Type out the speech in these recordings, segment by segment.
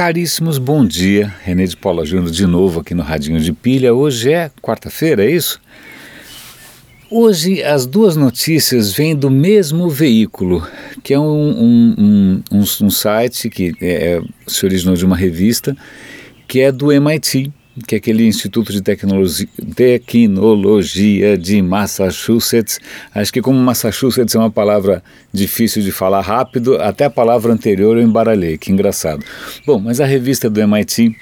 Caríssimos, bom dia. René de Paula Júnior de novo aqui no Radinho de Pilha. Hoje é quarta-feira, é isso? Hoje as duas notícias vêm do mesmo veículo, que é um, um, um, um site que é, se originou de uma revista, que é do MIT, que é aquele Instituto de Tecnologia, Tecnologia de Massachusetts. Acho que como Massachusetts é uma palavra difícil de falar rápido, até a palavra anterior eu embaralhei, que engraçado. Bom, mas a revista do MIT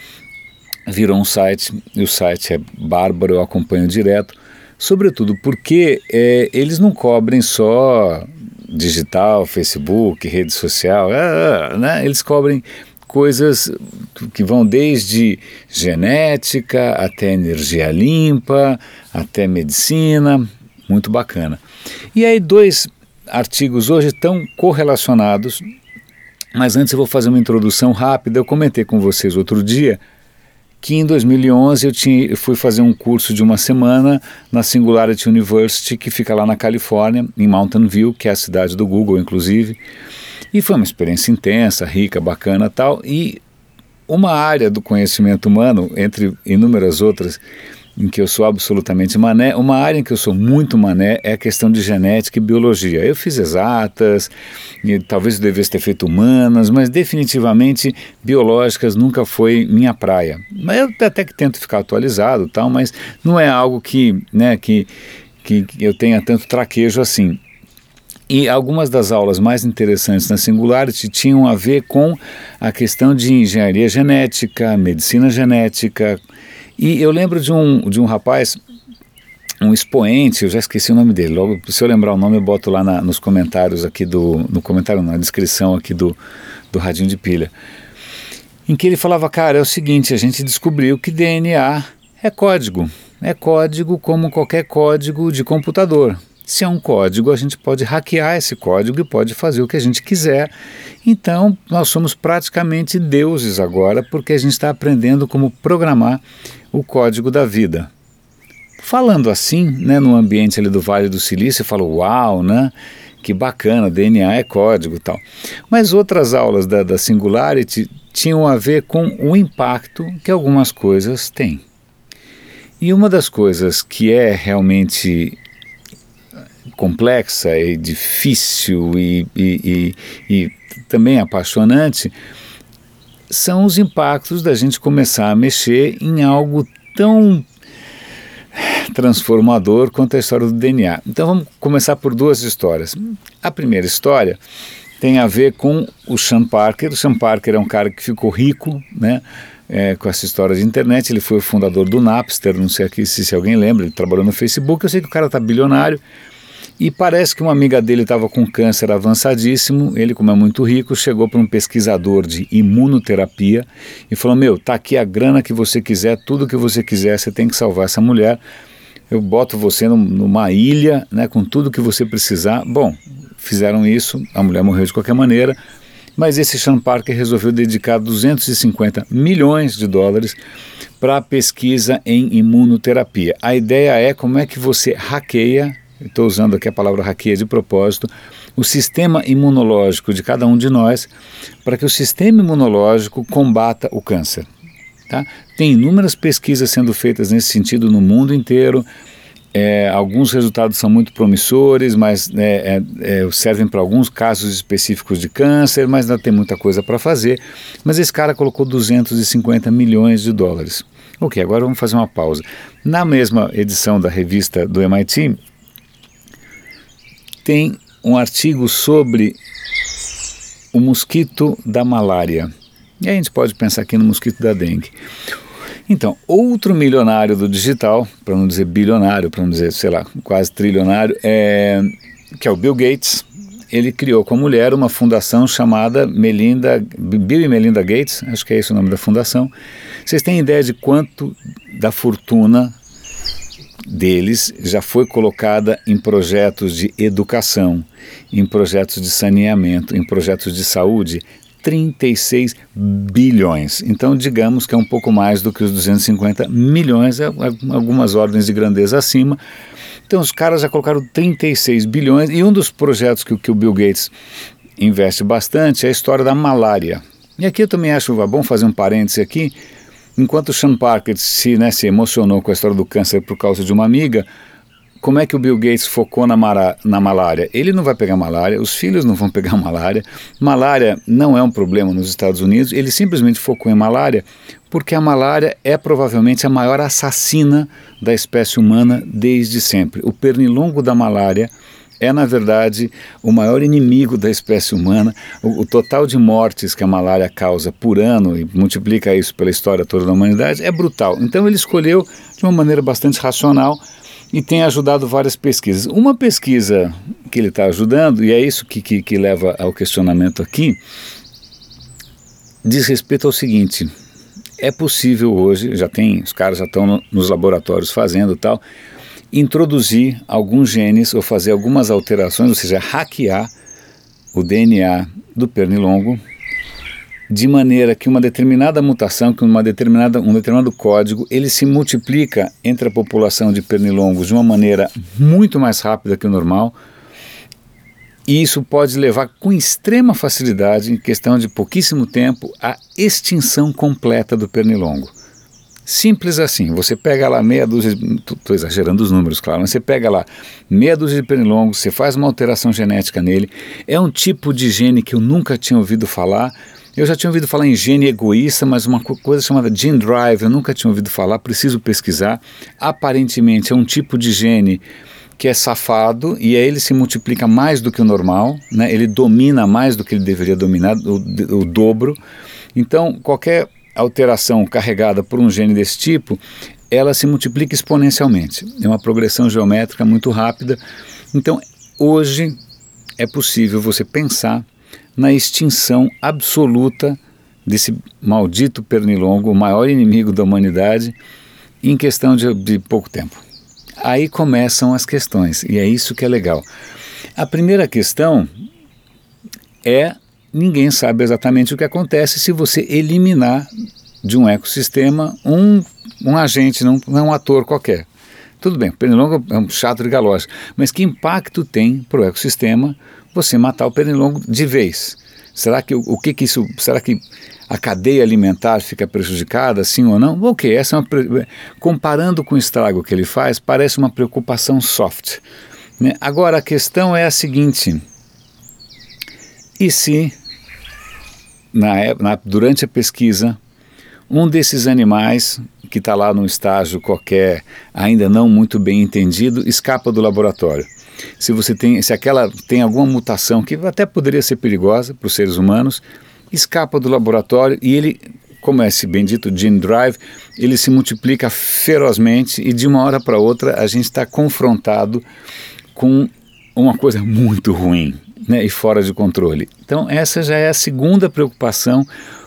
virou um site, e o site é bárbaro, eu acompanho direto, sobretudo porque é, eles não cobrem só digital, Facebook, rede social, é, né? eles cobrem coisas que vão desde genética até energia limpa, até medicina, muito bacana. E aí dois artigos hoje estão correlacionados, mas antes eu vou fazer uma introdução rápida. Eu comentei com vocês outro dia que em 2011 eu, tinha, eu fui fazer um curso de uma semana na Singularity University, que fica lá na Califórnia, em Mountain View, que é a cidade do Google, inclusive. E foi uma experiência intensa, rica, bacana tal. E uma área do conhecimento humano, entre inúmeras outras, em que eu sou absolutamente mané, uma área em que eu sou muito mané é a questão de genética e biologia. Eu fiz exatas, e talvez eu devesse ter feito humanas, mas definitivamente biológicas nunca foi minha praia. Mas eu até que tento ficar atualizado, tal, mas não é algo que, né, que, que eu tenha tanto traquejo assim. E algumas das aulas mais interessantes na Singularity tinham a ver com a questão de engenharia genética, medicina genética. E eu lembro de um, de um rapaz, um expoente, eu já esqueci o nome dele, logo se eu lembrar o nome eu boto lá na, nos comentários aqui do, no comentário, na descrição aqui do, do Radinho de Pilha, em que ele falava, cara, é o seguinte, a gente descobriu que DNA é código, é código como qualquer código de computador. Se é um código, a gente pode hackear esse código e pode fazer o que a gente quiser. Então, nós somos praticamente deuses agora, porque a gente está aprendendo como programar o código da vida. Falando assim, né, no ambiente ali do Vale do Silício, eu falo, uau, né? Que bacana, DNA é código tal. Mas outras aulas da, da Singularity tinham a ver com o impacto que algumas coisas têm. E uma das coisas que é realmente complexa e difícil e, e, e, e também apaixonante são os impactos da gente começar a mexer em algo tão transformador quanto a história do DNA. Então vamos começar por duas histórias. A primeira história tem a ver com o Sean Parker. O Sean Parker é um cara que ficou rico, né? É, com essa história de internet, ele foi o fundador do Napster, não sei aqui se, se alguém lembra, ele trabalhou no Facebook, eu sei que o cara está bilionário, e parece que uma amiga dele estava com câncer avançadíssimo. Ele, como é muito rico, chegou para um pesquisador de imunoterapia e falou: Meu, tá aqui a grana que você quiser, tudo que você quiser, você tem que salvar essa mulher. Eu boto você numa ilha, né, com tudo que você precisar. Bom, fizeram isso, a mulher morreu de qualquer maneira, mas esse Sean Parker resolveu dedicar 250 milhões de dólares para pesquisa em imunoterapia. A ideia é como é que você hackeia estou usando aqui a palavra hackeia de propósito, o sistema imunológico de cada um de nós, para que o sistema imunológico combata o câncer. Tá? Tem inúmeras pesquisas sendo feitas nesse sentido no mundo inteiro. É, alguns resultados são muito promissores, mas é, é, é servem para alguns casos específicos de câncer, mas ainda tem muita coisa para fazer. Mas esse cara colocou 250 milhões de dólares. Ok, agora vamos fazer uma pausa. Na mesma edição da revista do MIT, tem um artigo sobre o mosquito da malária. E a gente pode pensar aqui no mosquito da dengue. Então, outro milionário do digital, para não dizer bilionário, para não dizer, sei lá, quase trilionário, é, que é o Bill Gates, ele criou com a mulher uma fundação chamada Melinda, Bill e Melinda Gates, acho que é esse o nome da fundação. Vocês têm ideia de quanto da fortuna deles já foi colocada em projetos de educação, em projetos de saneamento, em projetos de saúde, 36 bilhões. Então, digamos que é um pouco mais do que os 250 milhões, é, algumas ordens de grandeza acima. Então, os caras já colocaram 36 bilhões. E um dos projetos que, que o Bill Gates investe bastante é a história da malária. E aqui eu também acho bom fazer um parêntese aqui. Enquanto Sean Parker se, né, se emocionou com a história do câncer por causa de uma amiga, como é que o Bill Gates focou na, mara, na malária? Ele não vai pegar malária, os filhos não vão pegar malária. Malária não é um problema nos Estados Unidos, ele simplesmente focou em malária porque a malária é provavelmente a maior assassina da espécie humana desde sempre. O pernilongo da malária é, na verdade, o maior inimigo da espécie humana. O, o, total de mortes que a malária causa por ano, e multiplica isso pela história toda da humanidade, é brutal. Então ele escolheu de uma maneira bastante racional e tem ajudado várias pesquisas. Uma pesquisa que ele está ajudando, e é isso que, que, que leva ao questionamento aqui, diz respeito ao seguinte: é possível hoje, já tem, os caras já estão no, nos laboratórios fazendo tal, introduzir alguns genes ou fazer algumas alterações, ou seja, hackear o DNA do pernilongo de maneira que uma determinada mutação, que uma determinada, um determinado código, ele se multiplica entre a população de pernilongos de uma maneira muito mais rápida que o normal, e isso pode levar com extrema facilidade, em questão de pouquíssimo tempo, à extinção completa do pernilongo. Simples assim, você pega lá meia dúzia, estou exagerando os números, claro, mas você pega lá meia dúzia de pernilongos, você faz uma alteração genética nele, é um tipo de gene que eu nunca tinha ouvido falar, eu já tinha ouvido falar em gene egoísta, mas uma coisa chamada gene drive eu nunca tinha ouvido falar, preciso pesquisar. Aparentemente é um tipo de gene que é safado e aí ele se multiplica mais do que o normal, né? ele domina mais do que ele deveria dominar, o, o dobro. Então, qualquer alteração carregada por um gene desse tipo, ela se multiplica exponencialmente. É uma progressão geométrica muito rápida. Então, hoje é possível você pensar na extinção absoluta desse maldito pernilongo, o maior inimigo da humanidade, em questão de, de pouco tempo. Aí começam as questões, e é isso que é legal. A primeira questão é ninguém sabe exatamente o que acontece se você eliminar de um ecossistema um, um agente, não, não é um ator qualquer. Tudo bem, pernilongo é um chato de galocha, mas que impacto tem para o ecossistema você matar o pernilongo de vez? Será que o que, que isso, será que a cadeia alimentar fica prejudicada, sim ou não? Ok, essa é uma, comparando com o estrago que ele faz, parece uma preocupação soft. Né? Agora a questão é a seguinte: e se na, na, durante a pesquisa um desses animais que está lá num estágio qualquer, ainda não muito bem entendido, escapa do laboratório. Se você tem, se aquela tem alguma mutação que até poderia ser perigosa para os seres humanos, escapa do laboratório e ele, como é esse bendito gene drive, ele se multiplica ferozmente e de uma hora para outra a gente está confrontado com uma coisa muito ruim né, e fora de controle. Então essa já é a segunda preocupação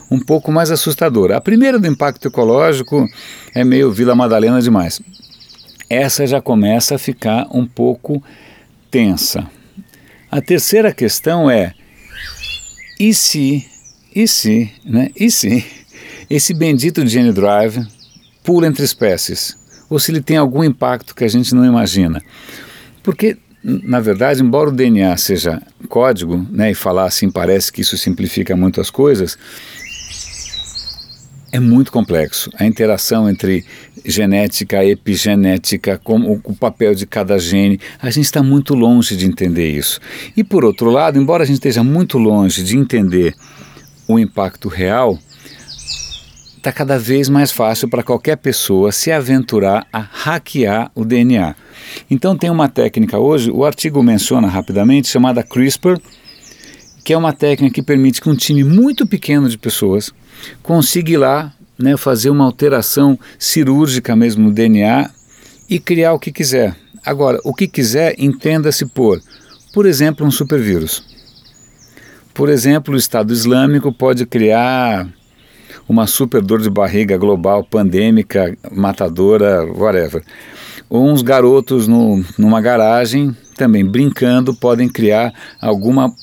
um pouco mais assustadora. A primeira do impacto ecológico é meio Vila Madalena demais. Essa já começa a ficar um pouco tensa. A terceira questão é: e se, e se, né? E se esse bendito gene drive pula entre espécies? Ou se ele tem algum impacto que a gente não imagina? Porque na verdade, embora o DNA seja código, né, e falar assim parece que isso simplifica muito as coisas, é muito complexo. A interação entre genética, epigenética, como o papel de cada gene, a gente está muito longe de entender isso. E por outro lado, embora a gente esteja muito longe de entender o impacto real, está cada vez mais fácil para qualquer pessoa se aventurar a hackear o DNA. Então tem uma técnica hoje, o artigo menciona rapidamente, chamada CRISPR, que é uma técnica que permite que um time muito pequeno de pessoas consiga ir lá né, fazer uma alteração cirúrgica mesmo no DNA e criar o que quiser. Agora, o que quiser, entenda-se por, por exemplo, um supervírus. Por exemplo, o Estado Islâmico pode criar uma super dor de barriga global, pandêmica, matadora, whatever. Ou uns garotos no, numa garagem, também brincando, podem criar alguma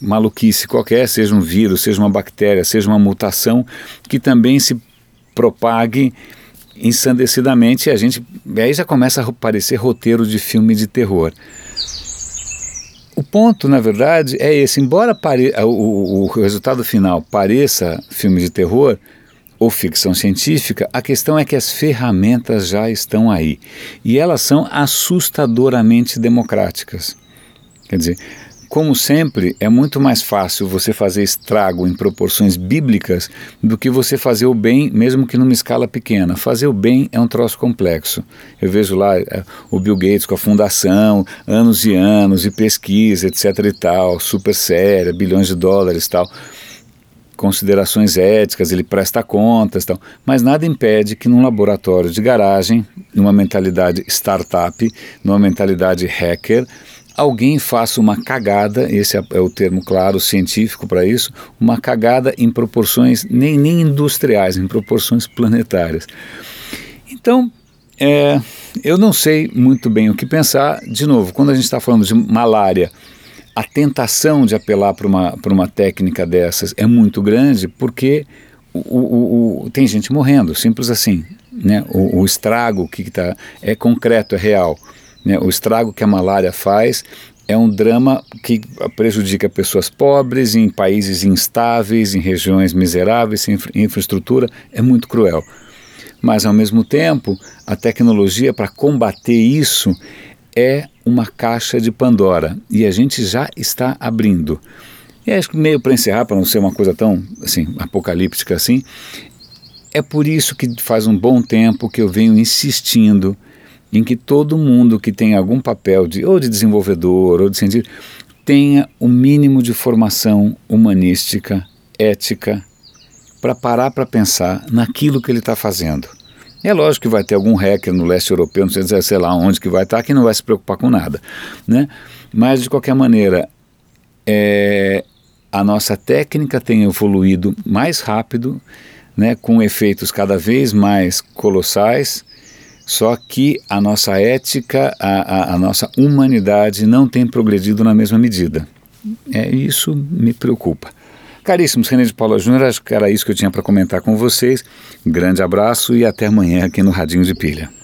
maluquice qualquer, seja um vírus, seja uma bactéria, seja uma mutação, que também se propague ensandecidamente e a gente aí já começa a aparecer roteiro de filme de terror. O ponto, na verdade, é esse. Embora pare... o, o resultado final pareça filme de terror, ou ficção científica, a questão é que as ferramentas já estão aí e elas são assustadoramente democráticas. Quer dizer, como sempre, é muito mais fácil você fazer estrago em proporções bíblicas do que você fazer o bem, mesmo que numa escala pequena. Fazer o bem é um troço complexo. Eu vejo lá é, o Bill Gates com a fundação, anos e anos, e pesquisa, etc e tal, super séria, bilhões de dólares e tal considerações éticas, ele presta contas, tal, mas nada impede que num laboratório de garagem, numa mentalidade startup, numa mentalidade hacker, alguém faça uma cagada, esse é, é o termo claro científico para isso, uma cagada em proporções nem, nem industriais, em proporções planetárias. Então, é, eu não sei muito bem o que pensar. De novo, quando a gente está falando de malária, a tentação de apelar para uma, uma técnica dessas é muito grande porque o, o, o, tem gente morrendo, simples assim. Né? O, o estrago que está é concreto, é real. Né? O estrago que a malária faz é um drama que prejudica pessoas pobres, em países instáveis, em regiões miseráveis, sem infraestrutura, é muito cruel. Mas, ao mesmo tempo, a tecnologia para combater isso é uma caixa de Pandora e a gente já está abrindo. E acho que meio para encerrar, para não ser uma coisa tão assim apocalíptica assim, é por isso que faz um bom tempo que eu venho insistindo em que todo mundo que tem algum papel de ou de desenvolvedor ou de cientista tenha o mínimo de formação humanística, ética, para parar para pensar naquilo que ele está fazendo. É lógico que vai ter algum hacker no leste europeu, não sei dizer, sei lá onde que vai estar, que não vai se preocupar com nada. Né? Mas, de qualquer maneira, é, a nossa técnica tem evoluído mais rápido, né, com efeitos cada vez mais colossais, só que a nossa ética, a, a, a nossa humanidade não tem progredido na mesma medida. É, isso me preocupa. Caríssimos, René de Paula Júnior, acho que era isso que eu tinha para comentar com vocês. Grande abraço e até amanhã aqui no Radinho de Pilha.